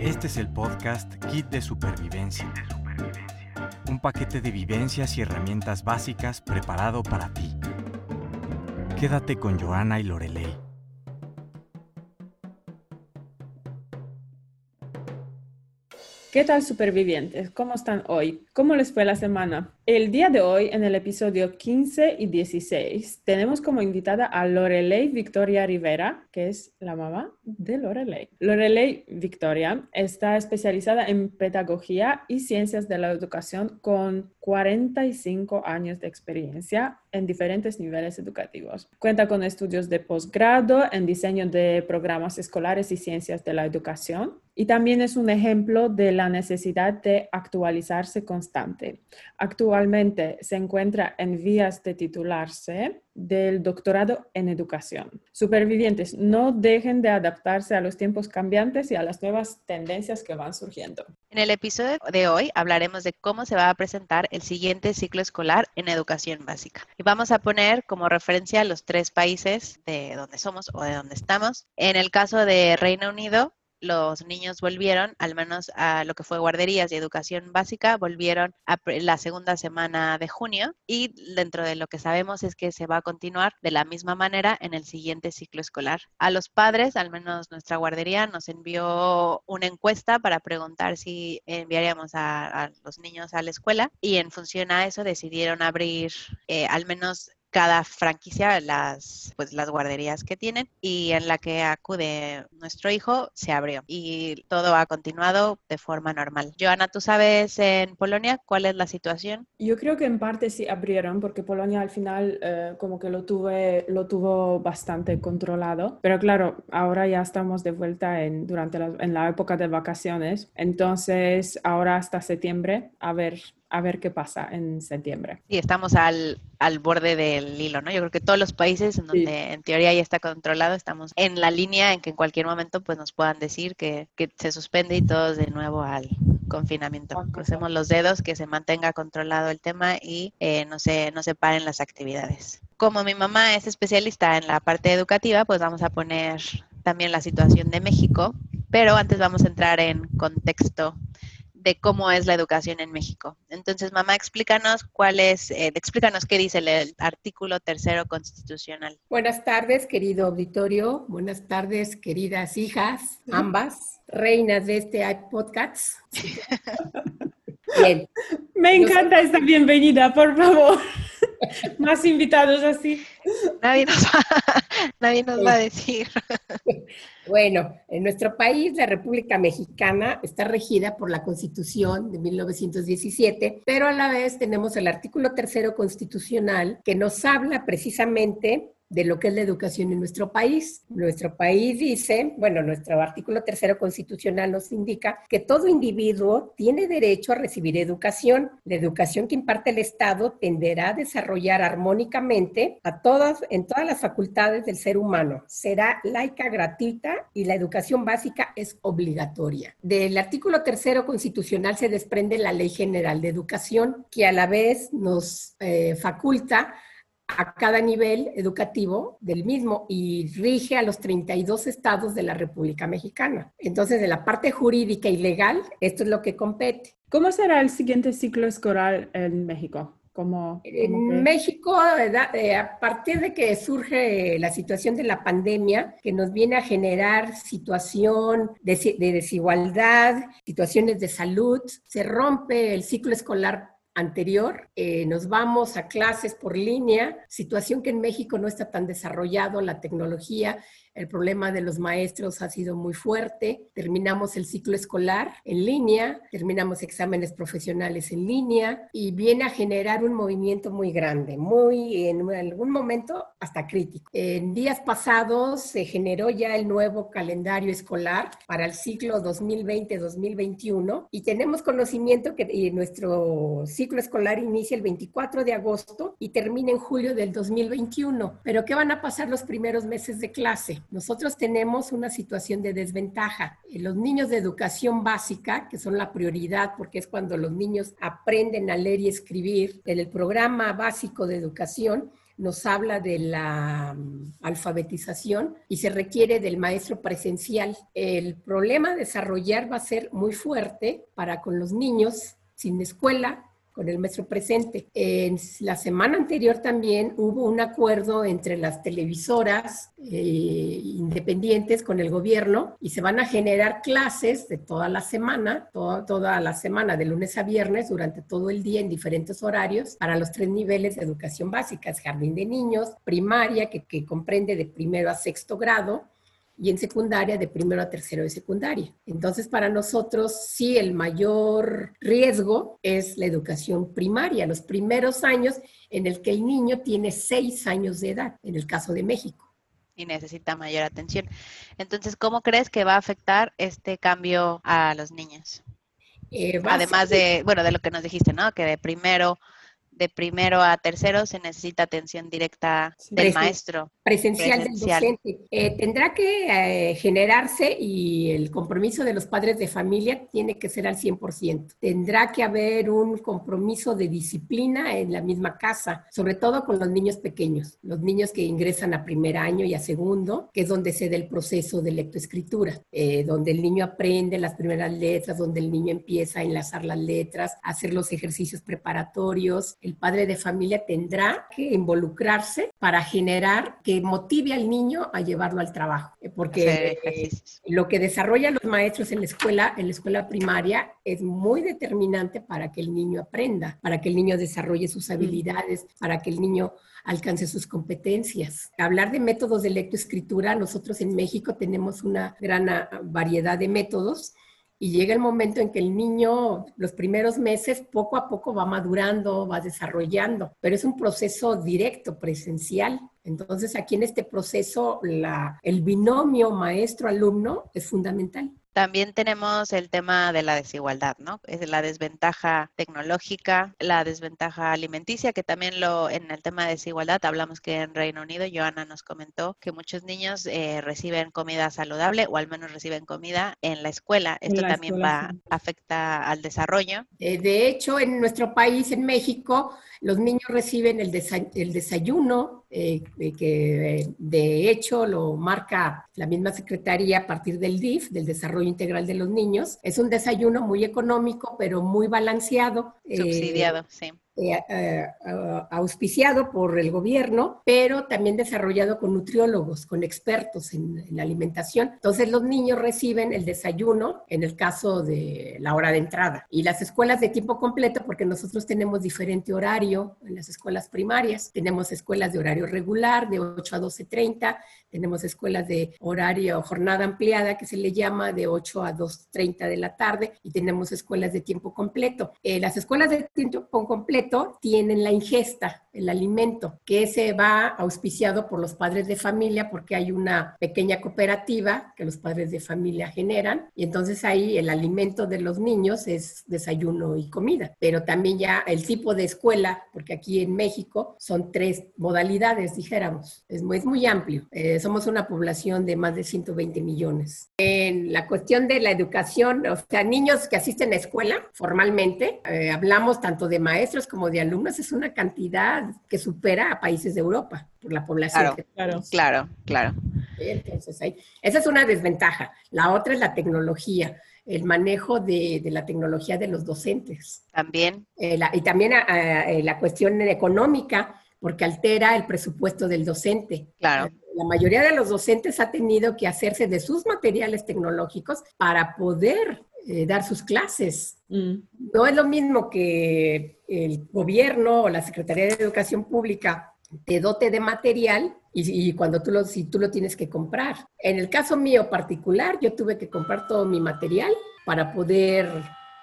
Este es el podcast Kit de Supervivencia. Un paquete de vivencias y herramientas básicas preparado para ti. Quédate con Joana y Lorelei. ¿Qué tal supervivientes? ¿Cómo están hoy? ¿Cómo les fue la semana? El día de hoy, en el episodio 15 y 16, tenemos como invitada a Lorelei Victoria Rivera, que es la mamá de Lorelei. Lorelei Victoria está especializada en pedagogía y ciencias de la educación con 45 años de experiencia en diferentes niveles educativos. Cuenta con estudios de posgrado en diseño de programas escolares y ciencias de la educación y también es un ejemplo de la necesidad de actualizarse constante. Actualmente se encuentra en vías de titularse del doctorado en educación. Supervivientes, no dejen de adaptarse a los tiempos cambiantes y a las nuevas tendencias que van surgiendo. En el episodio de hoy hablaremos de cómo se va a presentar el siguiente ciclo escolar en educación básica. Y vamos a poner como referencia los tres países de donde somos o de donde estamos. En el caso de Reino Unido, los niños volvieron, al menos a lo que fue guarderías y educación básica, volvieron a la segunda semana de junio y dentro de lo que sabemos es que se va a continuar de la misma manera en el siguiente ciclo escolar. A los padres, al menos nuestra guardería, nos envió una encuesta para preguntar si enviaríamos a, los niños a la escuela y en función a eso decidieron abrir eh, al menos cada franquicia las pues las guarderías que tienen y en la que acude nuestro hijo se abrió y todo ha continuado de forma normal. Joana, ¿tú sabes en Polonia cuál es la situación? Yo creo que en parte sí abrieron porque Polonia al final eh, como que lo tuve lo tuvo bastante controlado, pero claro, ahora ya estamos de vuelta en durante la, en la época de vacaciones, entonces ahora hasta septiembre a ver a ver qué pasa en septiembre. Y estamos al, al borde del hilo, ¿no? Yo creo que todos los países en donde en teoría ya está controlado, estamos en la línea en que en cualquier momento pues nos puedan decir que, que se suspende y todos de nuevo al confinamiento. Crucemos los dedos, que se mantenga controlado el tema y eh, no, se, no se paren las actividades. Como mi mamá es especialista en la parte educativa, pues vamos a poner también la situación de México, pero antes vamos a entrar en contexto de cómo es la educación en México. Entonces, mamá, explícanos cuál es, eh, explícanos qué dice el, artículo tercero constitucional. Buenas tardes, querido auditorio. Buenas tardes, queridas hijas, ambas, reinas de este podcast. Bien. Me encanta esta bienvenida, por favor. Más invitados así. Nadie nos va, nadie nos va a decir. Bueno, en nuestro país, la República Mexicana está regida por la Constitución de 1917, pero a la vez tenemos el artículo tercero constitucional que nos habla precisamente de lo que es la educación en nuestro país. Nuestro país dice, bueno, nuestro artículo tercero constitucional nos indica que todo individuo tiene derecho a recibir educación. La educación que imparte el Estado tenderá a desarrollar armónicamente a todas, en todas las facultades del ser humano. Será laica, gratuita y la educación básica es obligatoria. Del artículo tercero constitucional se desprende la Ley General de Educación, que a la vez nos eh, faculta a cada nivel educativo del mismo y rige a los 32 estados de la República Mexicana. Entonces, de la parte jurídica y legal, esto es lo que compete. ¿Cómo será el siguiente ciclo escolar en México? Como, en México, eh, a partir de que surge la situación de la pandemia, que nos viene a generar situación de desigualdad, situaciones de salud, se rompe el ciclo escolar anterior, eh, nos vamos a clases por línea, situación que en México no está tan desarrollado, la tecnología el problema de los maestros ha sido muy fuerte. Terminamos el ciclo escolar en línea, terminamos exámenes profesionales en línea y viene a generar un movimiento muy grande, muy en algún momento hasta crítico. En días pasados se generó ya el nuevo calendario escolar para el ciclo 2020-2021 y tenemos conocimiento que nuestro ciclo escolar inicia el 24 de agosto y termina en julio del 2021. Pero ¿qué van a pasar los primeros meses de clase? Nosotros tenemos una situación de desventaja. Los niños de educación básica, que son la prioridad porque es cuando los niños aprenden a leer y escribir en el programa básico de educación, nos habla de la mm, alfabetización y se requiere del maestro presencial. El problema a desarrollar va a ser muy fuerte para con los niños sin escuela con el maestro presente. En la semana anterior también hubo un acuerdo entre las televisoras eh, independientes con el gobierno y se van a generar clases de toda la semana, toda la semana, de lunes a viernes, durante todo el día en diferentes horarios para los tres niveles de educación básica, jardín de niños, primaria, que comprende de primero a sexto grado, y en secundaria de primero a tercero de secundaria. Entonces, para nosotros sí el mayor riesgo es la educación primaria, los primeros años en el que el niño tiene seis años de edad, en el caso de México. Y necesita mayor atención. Entonces, ¿cómo crees que va a afectar este cambio a los niños? Eh, Además de, bueno, de lo que nos dijiste, ¿no? Que de primero de primero a tercero se necesita atención directa del maestro. Presencial, del docente. Eh, tendrá que eh, generarse y el compromiso de los padres de familia tiene que ser al 100%. Tendrá que haber un compromiso de disciplina en la misma casa, sobre todo con los niños pequeños, los niños que ingresan a primer año y a segundo, que es donde se da el proceso de lectoescritura, eh, donde el niño aprende las primeras letras, donde el niño empieza a enlazar las letras, a hacer los ejercicios preparatorios, el padre de familia tendrá que involucrarse para generar que motive al niño a llevarlo al trabajo, eh, porque eh, lo que desarrollan los maestros en la escuela, en la escuela primaria, es muy determinante para que el niño aprenda, para que el niño desarrolle sus habilidades, para que el niño alcance sus competencias. Hablar de métodos de lectoescritura, nosotros en México tenemos una gran ah, variedad de métodos y llega el momento en que el niño, los primeros meses, poco a poco va madurando, va desarrollando, pero es un proceso directo, presencial. Entonces, aquí en este proceso, el binomio maestro-alumno es fundamental. También tenemos el tema de la desigualdad, ¿no? Es la desventaja tecnológica, la desventaja alimenticia, que también lo en el tema de desigualdad hablamos que en Reino Unido, Joana nos comentó que muchos niños eh, reciben comida saludable o al menos reciben comida en la escuela. Esto también va afecta al desarrollo. Eh, de hecho, en nuestro país, en México, los niños reciben el, desayuno, eh, que de hecho lo marca la misma Secretaría a partir del DIF, del Desarrollo Integral de los Niños. Es un desayuno muy económico, pero muy balanceado. Subsidiado, sí eh, eh, auspiciado por el gobierno, pero también desarrollado con nutriólogos, con expertos en, en, alimentación. Entonces los niños reciben el desayuno en el caso de la hora de entrada y las escuelas de tiempo completo, porque nosotros tenemos diferente horario en las escuelas primarias. Tenemos escuelas de horario regular de 8 a 12.30, tenemos escuelas de horario jornada ampliada que se le llama de 8 a 2.30 de la tarde y tenemos escuelas de tiempo completo. Eh, las escuelas de tiempo completo tienen la ingesta, el alimento, que se va auspiciado por los padres de familia porque hay una pequeña cooperativa que los padres de familia generan y entonces ahí el alimento de los niños es desayuno y comida, pero también ya el tipo de escuela, porque aquí en México son tres modalidades, dijéramos, es muy, es muy amplio. Eh, somos una población de más de 120 millones. En la cuestión de la educación, o sea, niños que asisten a escuela formalmente, eh, hablamos tanto de maestros como como de alumnos es una cantidad que supera a países de Europa por la población. Claro, claro, claro. Entonces, ahí, esa es una desventaja. La otra es la tecnología, el manejo de, la tecnología de los docentes. También. Eh, y también eh, la cuestión económica, porque altera el presupuesto del docente. Claro. La mayoría de los docentes ha tenido que hacerse de sus materiales tecnológicos para poder eh, dar sus clases. Mm. No es lo mismo que el gobierno o la Secretaría de Educación Pública te dote de material y, cuando tú lo, si tú lo tienes que comprar. En el caso mío particular, yo tuve que comprar todo mi material para poder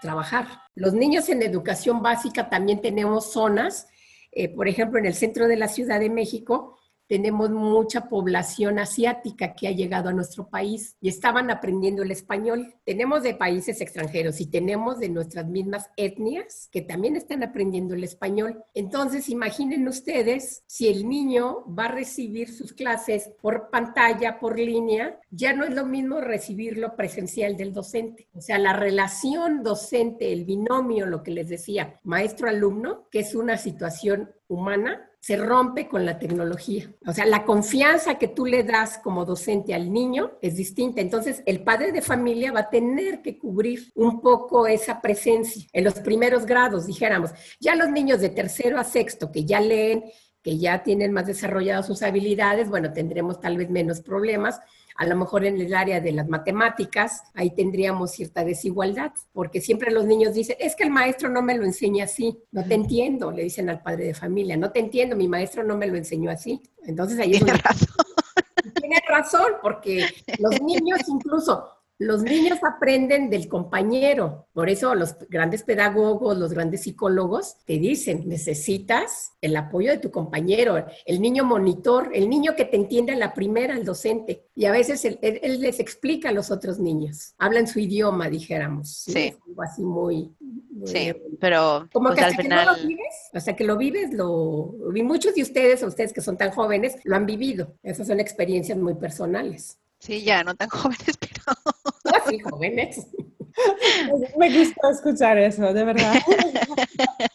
trabajar. Los niños en educación básica también tenemos zonas, eh, por ejemplo, en el centro de la Ciudad de México, tenemos mucha población asiática que ha llegado a nuestro país y estaban aprendiendo el español. Tenemos de países extranjeros y tenemos de nuestras mismas etnias que también están aprendiendo el español. Entonces, imaginen ustedes si el niño va a recibir sus clases por pantalla, por línea, ya no es lo mismo recibirlo presencial del docente. O sea, la relación docente, el binomio, lo que les decía, maestro-alumno, que es una situación humana se rompe con la tecnología. O sea, la confianza que tú le das como docente al niño es distinta. Entonces, el padre de familia va a tener que cubrir un poco esa presencia en los primeros grados, dijéramos. Ya los niños de tercero a sexto que ya leen, que ya tienen más desarrolladas sus habilidades, bueno, tendremos tal vez menos problemas a lo mejor en el área de las matemáticas, ahí tendríamos cierta desigualdad, porque siempre los niños dicen, es que el maestro no me lo enseña así, no te entiendo, le dicen al padre de familia, no te entiendo, mi maestro no me lo enseñó así. Entonces ahí Tiene razón. Tiene razón, porque los niños incluso los niños aprenden del compañero, por eso los grandes pedagogos, los grandes psicólogos te dicen, necesitas el apoyo de tu compañero, el niño monitor, el niño que te entiende a la primera, el docente. Y a veces él, les explica a los otros niños, hablan su idioma, dijéramos. Sí. Algo así muy... sí, pero como pues, que al hasta final... que no lo vives, hasta que lo vives, lo... Y muchos de ustedes, o ustedes que son tan jóvenes, lo han vivido. Esas son experiencias muy personales. Sí, ya no tan jóvenes, pero... Así jóvenes. Me gusta escuchar eso, de verdad.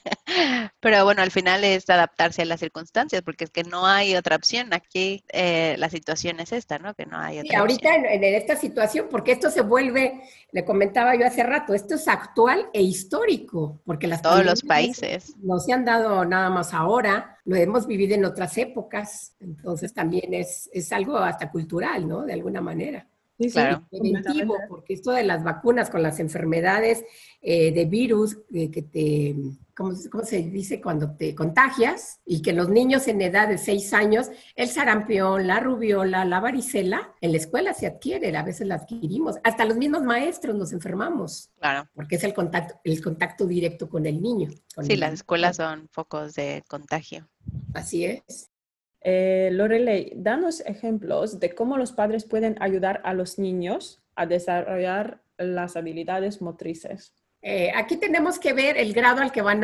Pero bueno, al final es adaptarse a las circunstancias, porque es que no hay otra opción. Aquí eh, la situación es esta, ¿no? Que no hay otra Sí, ahorita opción. en, en esta situación, porque esto se vuelve, le comentaba yo hace rato, esto es actual e histórico, porque las Todos los países. no se han dado nada más ahora, lo hemos vivido en otras épocas, entonces también es, es algo hasta cultural, ¿no? De alguna manera. Sí, sí, Claro. Preventivo, porque esto de las vacunas con las enfermedades eh, de virus eh, que te, ¿cómo, se- cómo se dice? Cuando te contagias y que los niños en edad de 6 años, el sarampión, la rubiola, la varicela, en la escuela se adquiere, a veces la adquirimos, hasta los mismos maestros nos enfermamos, Claro. porque es el contacto, el contacto directo con el niño. con Sí, el- las escuelas son focos de contagio. Así es. Eh, Lorelei, danos ejemplos de cómo los padres pueden ayudar a los niños a desarrollar las habilidades motrices. Eh, aquí tenemos que ver el grado al que van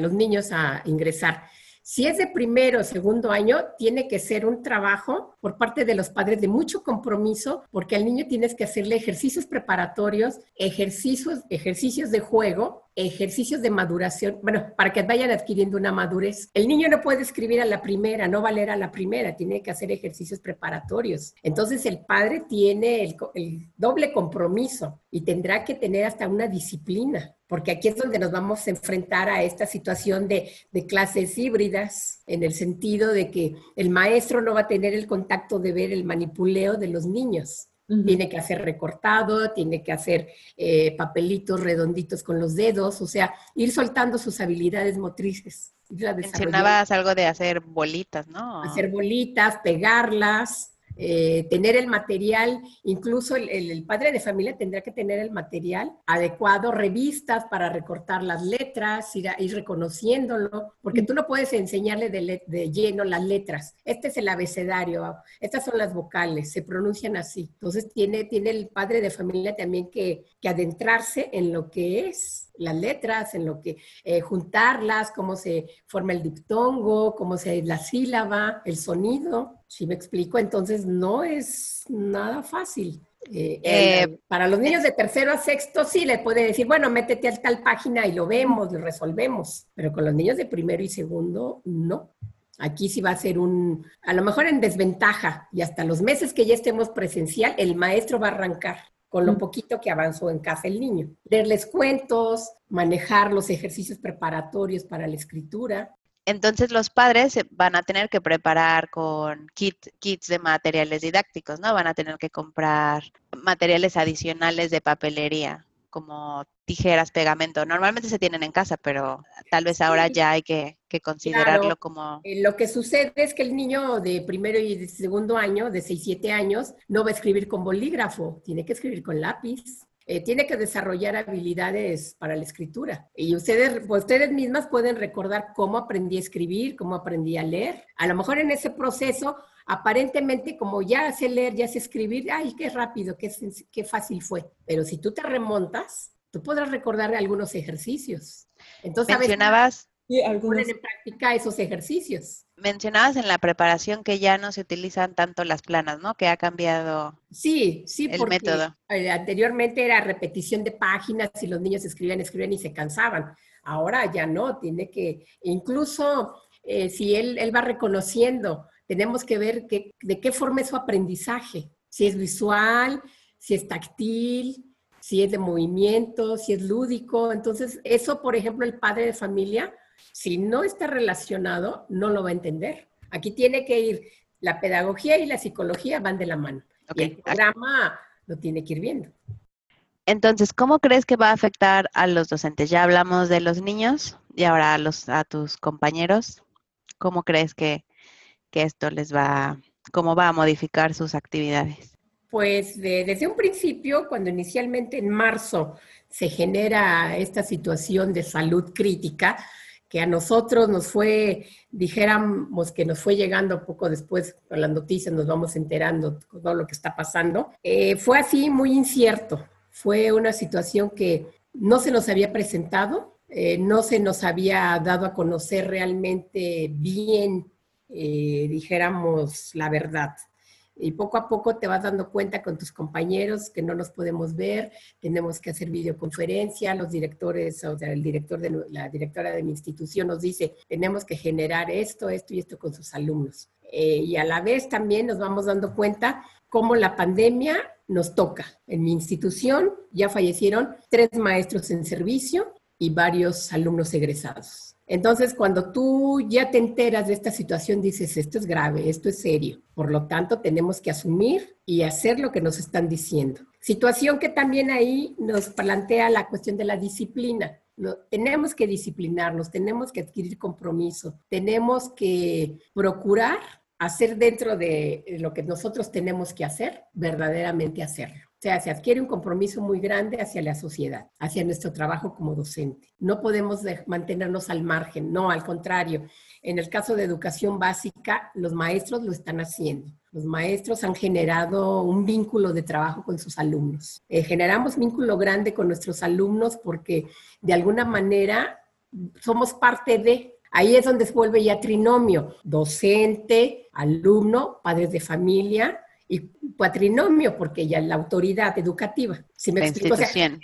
los niños a ingresar. Si es de primero o segundo año, tiene que ser un trabajo por parte de los padres de mucho compromiso, porque al niño tienes que hacerle ejercicios preparatorios, ejercicios, ejercicios de juego, ejercicios de maduración, bueno, para que vayan adquiriendo una madurez. El niño no puede escribir a la primera, no va a leer a la primera, tiene que hacer ejercicios preparatorios. Entonces el padre tiene el, doble compromiso y tendrá que tener hasta una disciplina, porque aquí es donde nos vamos a enfrentar a esta situación de clases híbridas, en el sentido de que el maestro no va a tener el contacto de ver el manipuleo de los niños. Tiene que hacer recortado, tiene que hacer eh, papelitos redonditos con los dedos, o sea, ir soltando sus habilidades motrices. Mencionabas algo de hacer bolitas, ¿no? Hacer bolitas, pegarlas, eh, tener el material, incluso el, el- padre de familia tendrá que tener el material adecuado, revistas para recortar las letras, ir, a- ir reconociéndolo, porque tú no puedes enseñarle de, le- de lleno las letras. Este es el abecedario, estas son las vocales, se pronuncian así. Entonces tiene, tiene el padre de familia también que, que adentrarse en lo que es las letras, en lo que eh, juntarlas, cómo se forma el diptongo, cómo se la sílaba, el sonido. Si me explico, entonces no es nada fácil. Eh, Eh, el- para los niños de tercero a sexto sí le puede decir, bueno, métete a tal página y lo vemos, lo resolvemos. Pero con los niños de primero y segundo, no. Aquí sí va a ser un, a lo mejor en desventaja, y hasta los meses que ya estemos presencial, el maestro va a arrancar con lo poquito que avanzó en casa el niño. Leerles cuentos, manejar los ejercicios preparatorios para la escritura. Entonces los padres van a tener que preparar con kit, kits de materiales didácticos, ¿no? Van a tener que comprar materiales adicionales de papelería, como tijeras, pegamento. Normalmente se tienen en casa, pero tal vez ahora Sí. ya hay que, que considerarlo Claro. como... Eh, lo que sucede es que el niño de primero y de segundo año, de 6, 7 años, no va a escribir con bolígrafo, tiene que escribir con lápiz. Eh, tiene que desarrollar habilidades para la escritura. Y ustedes, pues, ustedes mismas pueden recordar cómo aprendí a escribir, cómo aprendí a leer. A lo mejor en ese proceso, aparentemente, como ya sé leer, ya sé escribir, ay, qué rápido, qué, qué fácil fue. Pero si tú te remontas, tú podrás recordar algunos ejercicios. Entonces, Mencionabas, Y algunos, ponen en práctica esos ejercicios. mencionabas en la preparación que ya no se utilizan tanto las planas, ¿no? Que ha cambiado Sí, sí, el porque método. eh, anteriormente era repetición de páginas y los niños escribían, escribían y se cansaban. Ahora ya no, tiene que, incluso eh, si él, él va reconociendo, tenemos que ver de qué forma es su aprendizaje, si es visual, si es táctil, si es de movimiento, si es lúdico. Entonces, eso, por ejemplo, el padre de familia, si no está relacionado, no lo va a entender. Aquí tiene que ir, la pedagogía y la psicología van de la mano. Y el programa lo tiene que ir viendo. Entonces, ¿cómo crees que va a afectar a los docentes? Ya hablamos de los niños y ahora a, los, a tus compañeros. ¿Cómo crees que, que esto les va, cómo va a modificar sus actividades? Pues desde un principio, cuando inicialmente en marzo se genera esta situación de salud crítica, que a nosotros nos fue, dijéramos que nos fue llegando poco después con las noticias, nos vamos enterando todo lo que está pasando, eh, fue así muy incierto. Fue una situación que no se nos había presentado, eh, no se nos había dado a conocer realmente bien, eh, dijéramos, la verdad y poco a poco te vas dando cuenta con tus compañeros que no nos podemos ver, tenemos que hacer videoconferencia, los directores, o sea, el director de la directora de mi institución nos dice, tenemos que generar esto, esto y esto con sus alumnos. Eh, y a la vez también nos vamos dando cuenta cómo la pandemia nos toca. En mi institución ya fallecieron tres maestros en servicio y varios alumnos egresados. Entonces, cuando tú ya te enteras de esta situación, dices, esto es grave, esto es serio. Por lo tanto, tenemos que asumir y hacer lo que nos están diciendo. Situación que también ahí nos plantea la cuestión de la disciplina. tenemos que disciplinarnos, tenemos que adquirir compromiso, tenemos que procurar hacer dentro de lo que nosotros tenemos que hacer, verdaderamente hacerlo. O sea, se adquiere un compromiso muy grande hacia la sociedad, hacia nuestro trabajo como docente. No podemos mantenernos al margen, no, al contrario. En el caso de educación básica, los maestros lo están haciendo. Los maestros han generado un vínculo de trabajo con sus alumnos. Eh, generamos vínculo grande con nuestros alumnos porque de alguna manera somos parte de, Ahí es donde se vuelve ya trinomio, docente, alumno, padres de familia, y patrinomio, porque ya la autoridad educativa. Si me explico,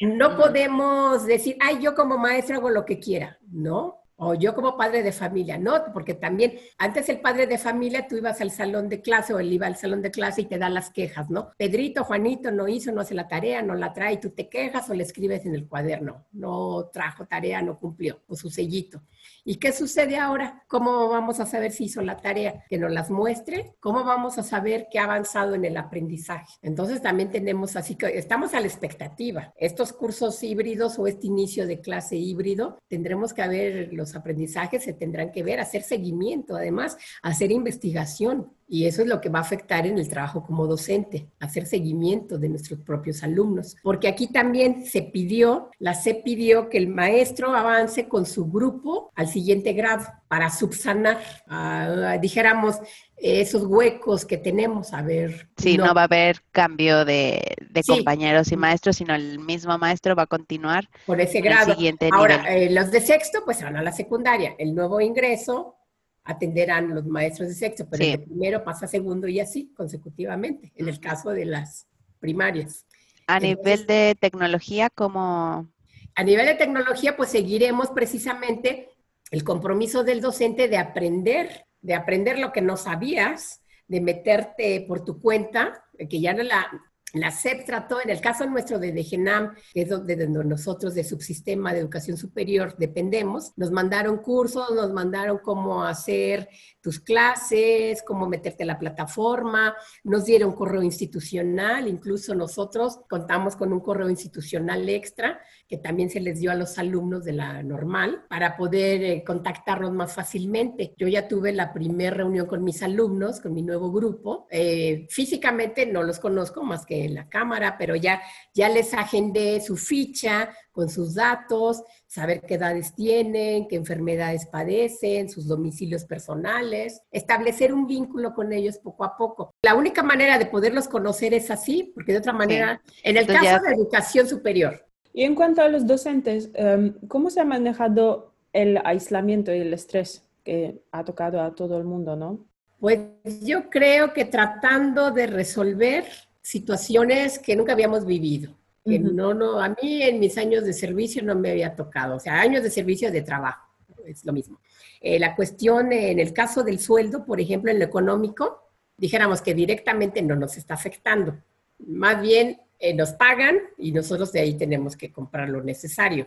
no podemos decir, ay, yo como maestro hago lo que quiera, ¿no? O yo como padre de familia, no, porque también antes el padre de familia tú ibas al salón de clase o él iba al salón de clase y te da las quejas, ¿no? Pedrito, Juanito no hizo, no hace la tarea, no la trae, tú te quejas o le escribes en el cuaderno, no trajo tarea, no cumplió, o su sellito. ¿Y qué sucede ahora? ¿Cómo vamos a saber si hizo la tarea? Que nos las muestre. ¿Cómo vamos a saber que ha avanzado en el aprendizaje? Entonces también tenemos así que estamos a la expectativa. Estos cursos híbridos o este inicio de clase híbrido, tendremos que ver los aprendizajes, se tendrán que ver, hacer seguimiento, además, hacer investigación. Y eso es lo que va a afectar en el trabajo como docente, hacer seguimiento de nuestros propios alumnos. Porque aquí también se pidió, la C pidió que el maestro avance con su grupo al siguiente grado para subsanar, ah, dijéramos, esos huecos que tenemos. A ver. Sí, no, va a haber cambio de, compañeros y maestros, sino el mismo maestro va a continuar. Por ese grado. Siguiente Ahora, eh, los de sexto, pues van a la secundaria. El nuevo ingreso atenderán los maestros de sexto, pero el primero pasa a segundo y así consecutivamente, en el caso de las primarias. A nivel de tecnología, ¿cómo? A nivel de tecnología, pues seguiremos precisamente el compromiso del docente de aprender, de aprender lo que no sabías, de meterte por tu cuenta, que ya no la, la SEP trató, en el caso nuestro de DGNAM, que es donde, nosotros de subsistema de educación superior dependemos, nos mandaron cursos, nos mandaron cómo hacer tus clases, cómo meterte a la plataforma, nos dieron correo institucional, incluso nosotros contamos con un correo institucional extra que también se les dio a los alumnos de la normal para poder eh, contactarlos más fácilmente. Yo ya tuve la primera reunión con mis alumnos, con mi nuevo grupo. Eh, físicamente no los conozco más que en la cámara, pero ya, ya les agendé su ficha con sus datos, saber qué edades tienen, qué enfermedades padecen, sus domicilios personales, establecer un vínculo con ellos poco a poco. La única manera de poderlos conocer es así, porque de otra manera, en el caso de educación superior, y en cuanto a los docentes, em, ¿cómo se ha manejado el aislamiento y el estrés que ha tocado a todo el mundo, no? Pues yo creo que tratando de resolver situaciones que nunca habíamos vivido. Que no, no, a mí en mis años de servicio no me había tocado, o sea, años de servicio de trabajo. es lo mismo. Eh, la cuestión en el caso del sueldo, por ejemplo, en lo económico, dijéramos que directamente no nos está afectando. Más bien eh, nos pagan y nosotros de ahí tenemos que comprar lo necesario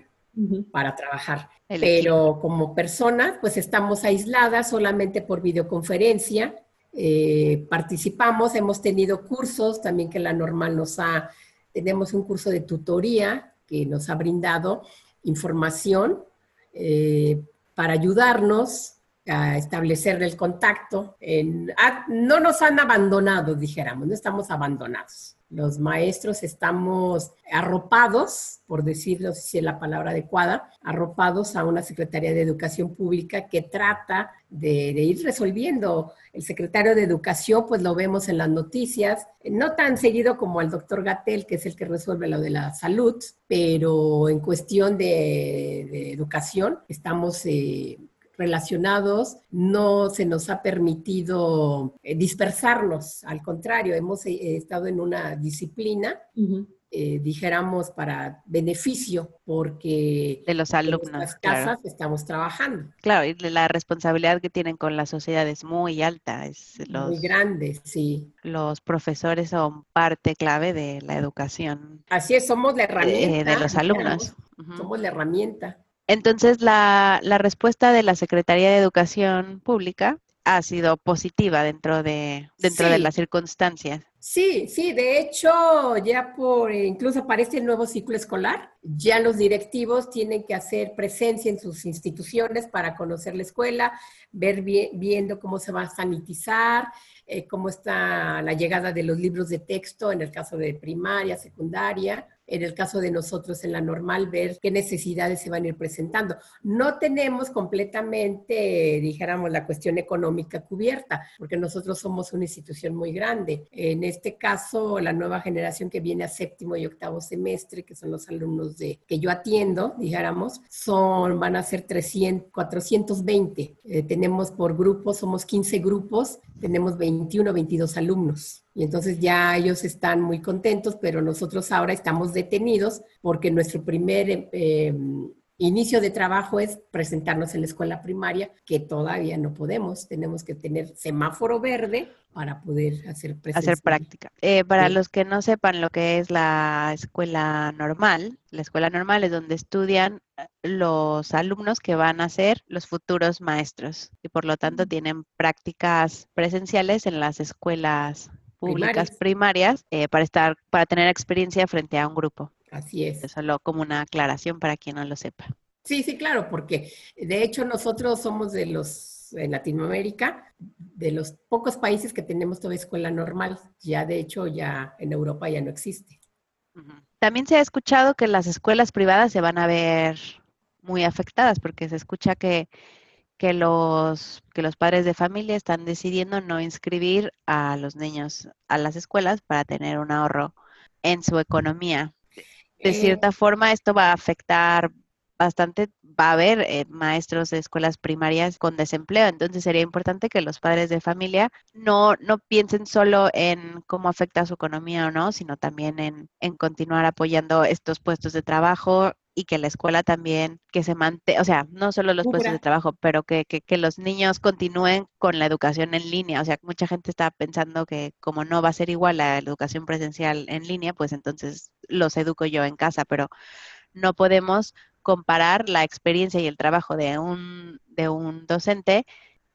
para trabajar. Pero como personas, pues estamos aisladas solamente por videoconferencia. Eh, participamos, hemos tenido cursos también que la normal nos ha, tenemos un curso de tutoría que nos ha brindado información eh, para ayudarnos a establecer el contacto. no nos han abandonado, dijéramos, no estamos abandonados. Los maestros estamos arropados, por decirlo si es la palabra adecuada, arropados a una Secretaría de Educación Pública que trata de, de, ir resolviendo. El secretario de Educación, pues lo vemos en las noticias, no tan seguido como el doctor Gatel, que es el que resuelve lo de la salud, pero en cuestión de, educación estamos... Eh, relacionados, no se nos ha permitido eh, dispersarnos, al contrario, hemos eh, estado en una disciplina. Eh, dijéramos para beneficio porque de los alumnos en las casas estamos trabajando. Claro y la responsabilidad que tienen con la sociedad es muy alta es muy grande sí. los profesores son parte clave de la educación así es somos la herramienta de, los alumnos. somos la herramienta entonces, la, respuesta de la Secretaría de Educación Pública ha sido positiva dentro de, dentro de las circunstancias. Sí, sí, de hecho, ya por, incluso para este nuevo ciclo escolar, ya los directivos tienen que hacer presencia en sus instituciones para conocer la escuela, ver viendo cómo se va a sanitizar, eh, cómo está la llegada de los libros de texto en el caso de primaria, secundaria, en el caso de nosotros en la normal, ver qué necesidades se van a ir presentando. No tenemos completamente, dijéramos, la cuestión económica cubierta, porque nosotros somos una institución muy grande. En este caso, la nueva generación que viene a séptimo y octavo semestre, que son los alumnos de, que yo atiendo, dijéramos, son, van a ser 300, 420. Eh, tenemos por grupos, somos 15 grupos, tenemos 21, 22 alumnos. Y entonces ya ellos están muy contentos, pero nosotros ahora estamos detenidos porque nuestro primer eh, inicio de trabajo es presentarnos en la escuela primaria, que todavía no podemos. Tenemos que tener semáforo verde para poder hacer Hacer práctica. Eh, para los que no sepan lo que es la escuela normal, la escuela normal es donde estudian eh, los alumnos que van a ser los futuros maestros y por lo tanto tienen prácticas presenciales en las escuelas públicas primarias, eh, para estar, para tener experiencia frente a un grupo. Así es. Solo como una aclaración para quien no lo sepa. Sí, sí, claro, porque de hecho nosotros somos de los, en Latinoamérica, de los pocos países que tenemos toda escuela normal. Ya de hecho ya en Europa ya no existe. También se ha escuchado que las escuelas privadas se van a ver muy afectadas porque se escucha que que los, que los padres de familia están decidiendo no inscribir a los niños a las escuelas para tener un ahorro en su economía. De eh, cierta forma, esto va a afectar bastante, va a haber eh, maestros de escuelas primarias con desempleo, entonces sería importante que los padres de familia no, no piensen solo en cómo afecta su economía o no, sino también en, en continuar apoyando estos puestos de trabajo y que la escuela también, que se mantenga, o sea, no solo los puestos de trabajo, pero que, que, los niños continúen con la educación en línea. O sea, mucha gente está pensando que como no va a ser igual la educación presencial en línea, pues entonces los educo yo en casa, pero no podemos comparar la experiencia y el trabajo de un, de un docente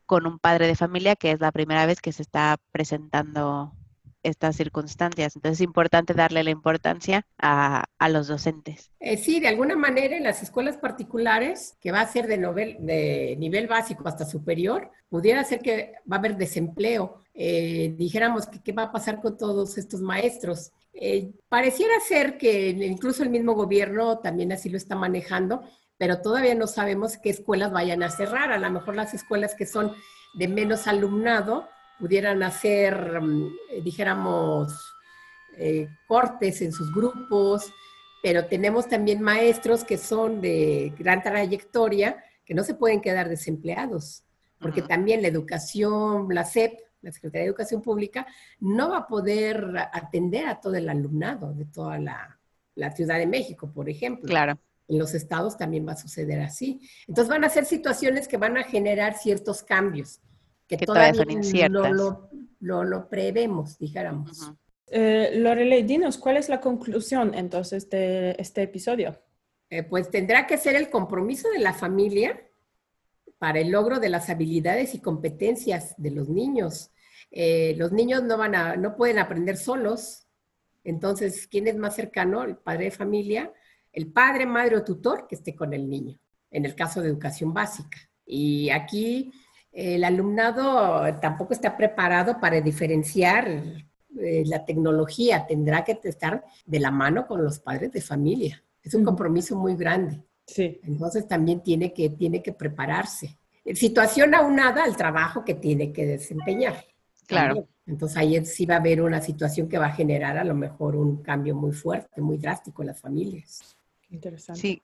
con un padre de familia que es la primera vez que se está presentando estas circunstancias. Entonces es importante darle la importancia a, los docentes. Eh, sí, de alguna manera en las escuelas particulares, que va a ser de, de nivel básico hasta superior, pudiera ser que va a haber desempleo. Eh, dijéramos que qué va a pasar con todos estos maestros. Eh, pareciera ser que incluso el mismo gobierno también así lo está manejando, pero todavía no sabemos qué escuelas vayan a cerrar. A lo mejor las escuelas que son de menos alumnado pudieran hacer, mm, eh, dijéramos, eh, cortes en sus grupos, pero tenemos también maestros que son de gran trayectoria que no se pueden quedar desempleados, porque también la educación, la SEP, la Secretaría de Educación Pública, no va a poder atender a todo el alumnado de toda la, la Ciudad de México, por ejemplo. Claro. En los estados también va a suceder así. Entonces van a ser situaciones que van a generar ciertos cambios que, todavía, no lo, lo, prevemos, dijéramos. Eh, Lorelei, dinos, ¿cuál es la conclusión entonces de este episodio? Eh, pues tendrá que ser el compromiso de la familia para el logro de las habilidades y competencias de los niños. Eh, los niños no, van a, no pueden aprender solos, entonces, ¿quién es más cercano? El padre de familia, el padre, madre o tutor que esté con el niño, en el caso de educación básica. Y aquí el alumnado tampoco está preparado para diferenciar eh, la tecnología, tendrá que estar de la mano con los padres de familia. Es un compromiso muy grande. Sí. Entonces también tiene que, tiene que prepararse. Situación aunada al trabajo que tiene que desempeñar. Claro. Entonces ahí sí va a haber una situación que va a generar a lo mejor un cambio muy fuerte, muy drástico en las familias. Interesante. Sí.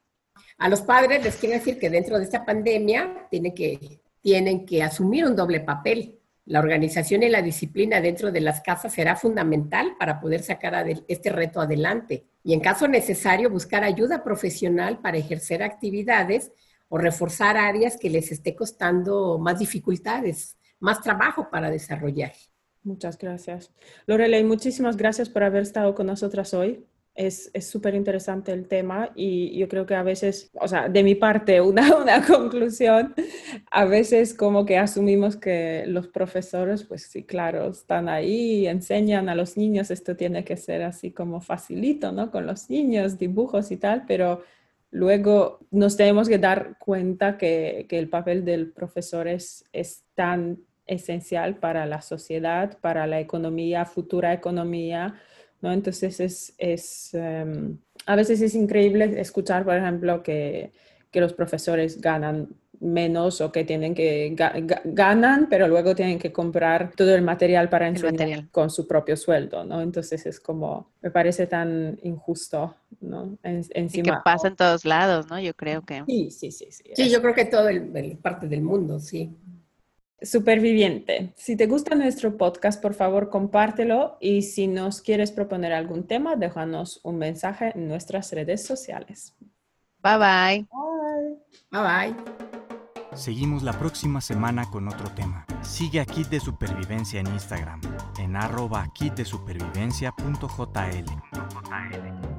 A los padres les quiero decir que dentro de esta pandemia tienen que, tienen que asumir un doble papel. La organización y la disciplina dentro de las casas será fundamental para poder sacar este reto adelante. Y en caso necesario, buscar ayuda profesional para ejercer actividades o reforzar áreas que les esté costando más dificultades, más trabajo para desarrollar. Muchas gracias. Lorelei, muchísimas gracias por haber estado con nosotras hoy. Es súper interesante el tema y yo creo que a veces, o sea, de mi parte, una, una conclusión, a veces como que asumimos que los profesores, pues sí, claro, están ahí, enseñan a los niños, esto tiene que ser así como facilito, ¿no? Con los niños, dibujos y tal, pero luego nos tenemos que dar cuenta que, que el papel del profesor es, es tan esencial para la sociedad, para la economía, futura economía, ¿no? Entonces es, es em, a veces es increíble escuchar, por ejemplo, que, que, los profesores ganan menos o que tienen que ganan, pero luego tienen que comprar todo el material para enseñar con su propio sueldo, ¿no? Entonces es como, me parece tan injusto, ¿no? encima, y que pasa en todos lados, ¿no? Yo creo que. Sí, sí, sí. Sí, sí yo creo que todo el parte del mundo, sí. Superviviente. Si te gusta nuestro podcast, por favor, compártelo y si nos quieres proponer algún tema, déjanos un mensaje en nuestras redes sociales. Bye bye. Bye bye. Seguimos la próxima semana con otro tema. Sigue a Kit de Supervivencia en Instagram en arroba kitdesupervivencia.jl.